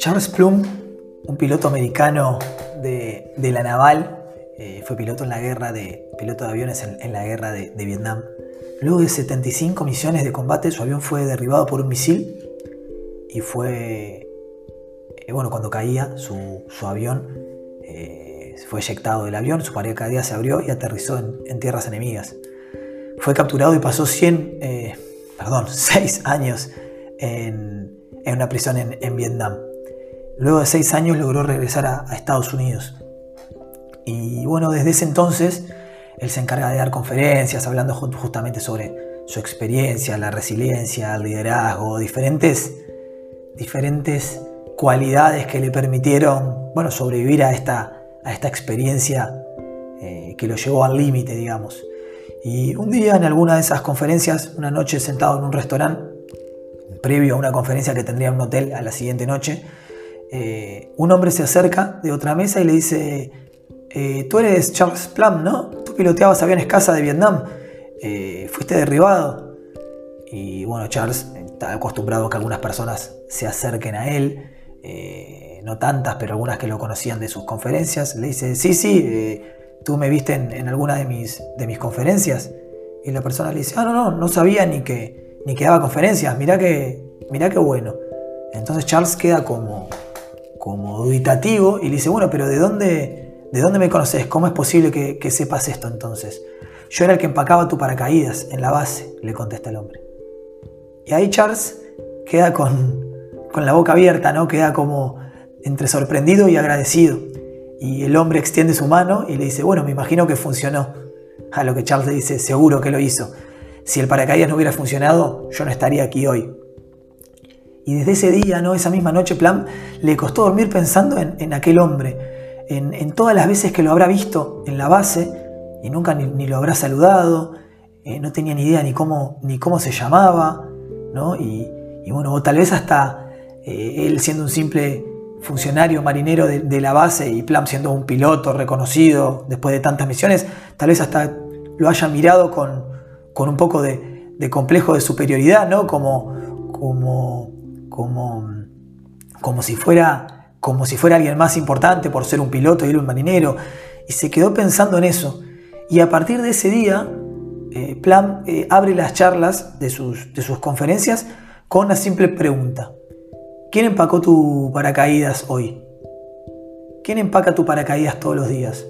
Charles Plum, un piloto americano de, la naval, eh, fue piloto en la guerra de piloto de aviones en, la guerra de, Vietnam. Luego de 75 misiones de combate, su avión fue derribado por un misil y fue, eh, bueno, cuando caía su, avión, eh, fue eyectado del avión, su paracaídas se abrió y aterrizó en, tierras enemigas. Fue capturado y pasó 100, perdón, 6 años en, una prisión en Vietnam. Luego de seis años logró regresar a, Estados Unidos. Y bueno, desde ese entonces él se encarga de dar conferencias hablando justamente sobre su experiencia, la resiliencia, el liderazgo, diferentes, diferentes cualidades que le permitieron bueno, sobrevivir a esta, a esta experiencia eh, que lo llevó al límite, digamos. Y un día en alguna de esas conferencias, una noche sentado en un restaurante, previo a una conferencia que tendría en un hotel a la siguiente noche, eh, un hombre se acerca de otra mesa y le dice, eh, tú eres Charles Plum, ¿no? Tú piloteabas aviones casa de Vietnam, fuiste derribado. Y bueno, Charles está acostumbrado a que algunas personas se acerquen a él, no tantas, pero algunas que lo conocían de sus conferencias. Le dice, sí, sí, tú me viste en, alguna de mis, de mis conferencias. Y la persona le dice, ah, no, no, no sabía ni que, ni que daba conferencias, mirá que, mirá qué bueno. Entonces Charles queda como, como duditativo y le dice, bueno, pero ¿de dónde, de dónde me conoces? ¿Cómo es posible que, sepas esto entonces? Yo era el que empacaba tu paracaídas en la base, le contesta el hombre. Y ahí Charles queda con, con la boca abierta, ¿no? Queda como entre sorprendido y agradecido. Y el hombre extiende su mano y le dice, bueno, me imagino que funcionó. A lo que Charles le dice, seguro que lo hizo. Si el paracaídas no hubiera funcionado, yo no estaría aquí hoy. Y desde ese día, ¿no? esa misma noche, Plan le costó dormir pensando en, aquel hombre, en, todas las veces que lo habrá visto en la base y nunca ni, lo habrá saludado, eh, no tenía ni idea ni cómo, ni cómo se llamaba, ¿no? y, bueno, o tal vez hasta eh, él siendo un simple funcionario marinero de, la base y Plan siendo un piloto reconocido después de tantas misiones, tal vez hasta lo haya mirado con, con un poco de, complejo de superioridad, ¿no? Como, como como, como, si fuera, como si fuera alguien más importante por ser un piloto y él un marinero. Y se quedó pensando en eso. Y a partir de ese día, eh, Plan eh, abre las charlas de sus, de sus conferencias con una simple pregunta. ¿Quién empacó tu paracaídas hoy? ¿Quién empaca tu paracaídas todos los días?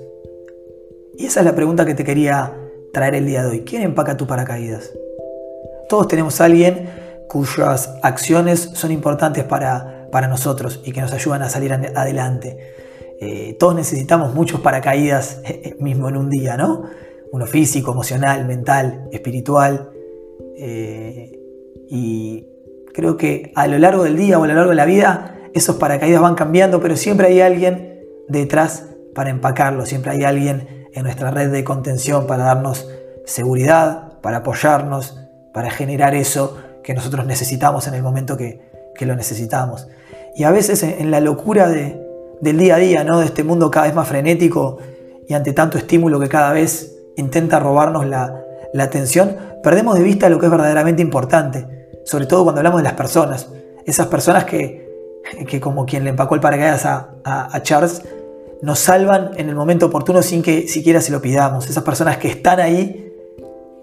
Y esa es la pregunta que te quería traer el día de hoy. ¿Quién empaca tu paracaídas? Todos tenemos a alguien cuyas acciones son importantes para, para nosotros y que nos ayudan a salir adelante. Eh, todos necesitamos muchos paracaídas eh, eh, mismo en un día, ¿no? Uno físico, emocional, mental, espiritual. y creo que a lo largo del día o a lo largo de la vida esos paracaídas van cambiando, pero siempre hay alguien detrás para empacarlo, siempre hay alguien en nuestra red de contención para darnos seguridad, para apoyarnos, para generar eso que nosotros necesitamos en el momento que, lo necesitamos. Y a veces en, la locura del día a día, ¿no? de este mundo cada vez más frenético y ante tanto estímulo que cada vez intenta robarnos la, atención, perdemos de vista lo que es verdaderamente importante, sobre todo cuando hablamos de las personas. Esas personas que, que como quien le empacó el paracaídas a, a, Charles, nos salvan en el momento oportuno sin que siquiera se lo pidamos. Esas personas que están ahí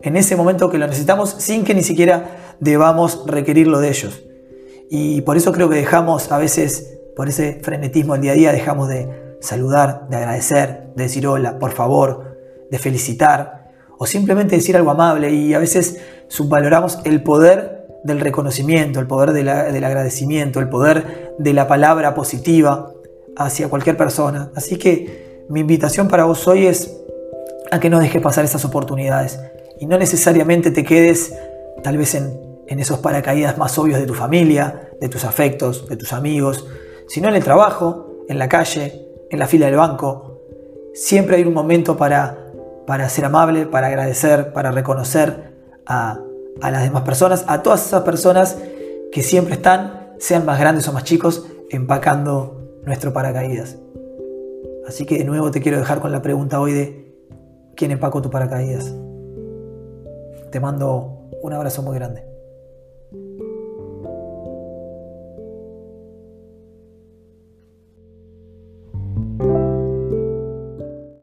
en ese momento que lo necesitamos sin que ni siquiera debamos requerirlo de ellos. Y por eso creo que dejamos a veces, por ese frenetismo del día a día, dejamos de saludar, de agradecer, de decir hola, por favor, de felicitar o simplemente decir algo amable y a veces subvaloramos el poder del reconocimiento, el poder del agradecimiento, el poder de la palabra positiva hacia cualquier persona. Así que mi invitación para vos hoy es a que no dejes pasar esas oportunidades y no necesariamente te quedes tal vez en, esos paracaídas más obvios de tu familia, de tus afectos, de tus amigos, sino en el trabajo, en la calle, en la fila del banco. Siempre hay un momento para, para ser amable, para agradecer, para reconocer a, a las demás personas, a todas esas personas que siempre están, sean más grandes o más chicos, empacando nuestro paracaídas. Así que de nuevo te quiero dejar con la pregunta hoy de quién empacó tu paracaídas. Te mando un abrazo muy grande.